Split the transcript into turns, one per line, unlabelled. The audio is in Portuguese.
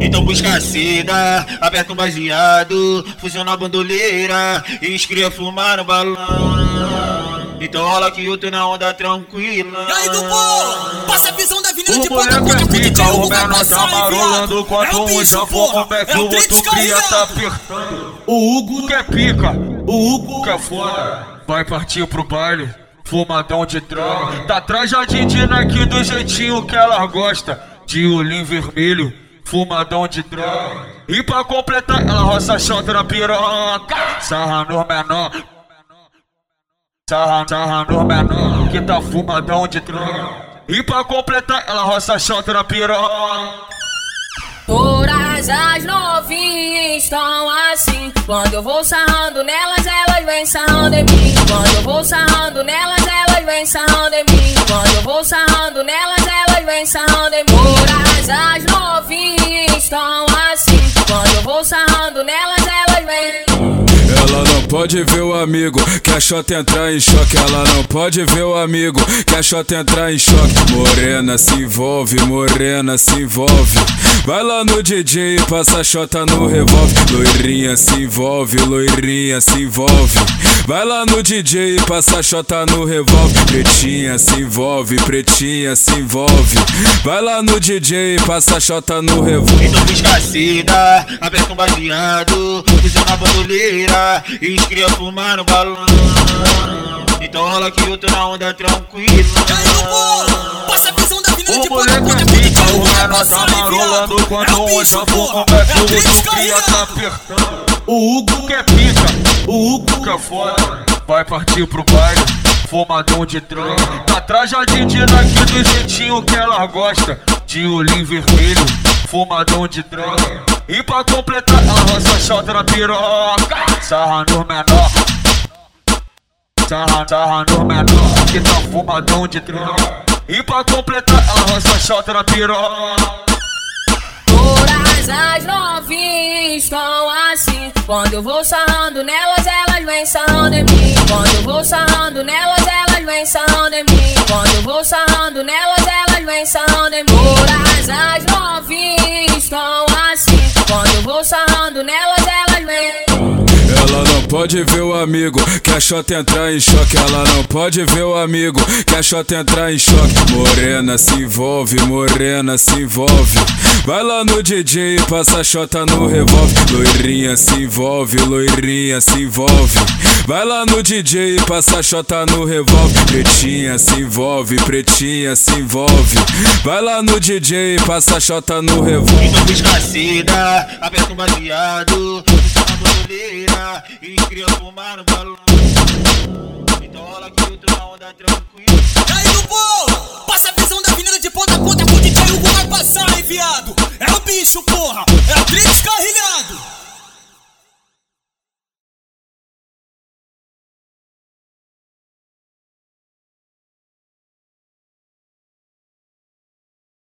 Então busca a seda, aperta um baseado, funciona a bandoleira e escreve fumar no balão. Então rola que eu tô na onda tranquila.
E aí, Dubu, passa a visão da avenida de
O
ponta
moleque
ponta
é
com o
pica,
DJ
o
Hugo vai
menor
passar
tá marolando quanto
É o
um
porra.
como é que
É
o outro cria tá apertando. O Hugo que é pica, o Hugo que é foda. Vai partir pro baile, fumadão de droga. Tá trajadinha aqui do jeitinho que ela gosta. De olhinho vermelho, fumadão de droga. E pra completar, ela roça chota na piroca. Sarra no menor. Sarra, sarra no menor, que tá fumadão de droga. E pra completar, ela roça chota na piroca.
Todas as novinhas estão assim. Quando eu vou sarrando nelas, elas vêm sarrando em mim. Quando eu vou sarrando nelas, elas vêm sarrando em mim. Quando eu vou sarrando nelas, elas vêm sarrando em mim.
Pode ver o amigo, que a shot entrar em choque. Ela não pode ver o amigo, que a shot entrar em choque. Morena se envolve, morena se envolve. Vai lá no DJ e passa a shota no revólver. Loirinha se envolve, loirinha se envolve. Vai lá no DJ e passa a shota no revólver. Pretinha se envolve, pretinha se envolve. Vai lá no DJ e passa a shota no revólver.
Então busca a seda, aperta um baseado, funciona a bandoleira e escreve fumar no balão. Então rola que eu tô na onda tranquila.
Aí, Dubu, passa a visão da avenida
O
de ponta a
moleque
ponta
é
com
tá marolando
É
quanto
o
um
bicho,
já
porra.
como é que
É o
o
Blitz
outro cria tá apertando. O Hugo que é pica, o Hugo que é foda. Vai partir pro baile, fumadão de droga. Tá trajadinha aqui do jeitinho que ela gosta. De olhinho vermelho, fumadão de droga. E pra completar, roça chota na piroca. Sarra no menor. Sarra, sarra no menor, que tá fumadão de droga. E pra completar, ela roça chota na piroca.
Todas as novinhas estão assim. Quando eu vou sarrando nelas, elas vêm sarrando em mim. Quando eu vou sarrando nelas, elas vêm sarrando em mim. Quando eu vou sarrando nelas, elas vêm sarrando em mim. Todas as novinhas estão assim. Quando eu vou sarrando nelas,
pode ver o amigo, que a shot entrar em choque. Ela não pode ver o amigo, que a shot entrar em choque. Morena se envolve, morena se envolve. Vai lá no DJ e passa a shota no revólver. Loirinha se envolve, loirinha se envolve. Vai lá no DJ e passa a shota no revólver. Pretinha se envolve, pretinha se envolve. Vai lá no DJ e passa a shota no revólver.
Então busca a seda, aperta um bandeira e criou fumar no balão. Então rola que outro tô na onda tranquila.
E aí, Dubô? Passa a visão da avenida de ponta a ponta, é com o vai passar, enviado. É o bicho, porra! É o Trix carrilhado!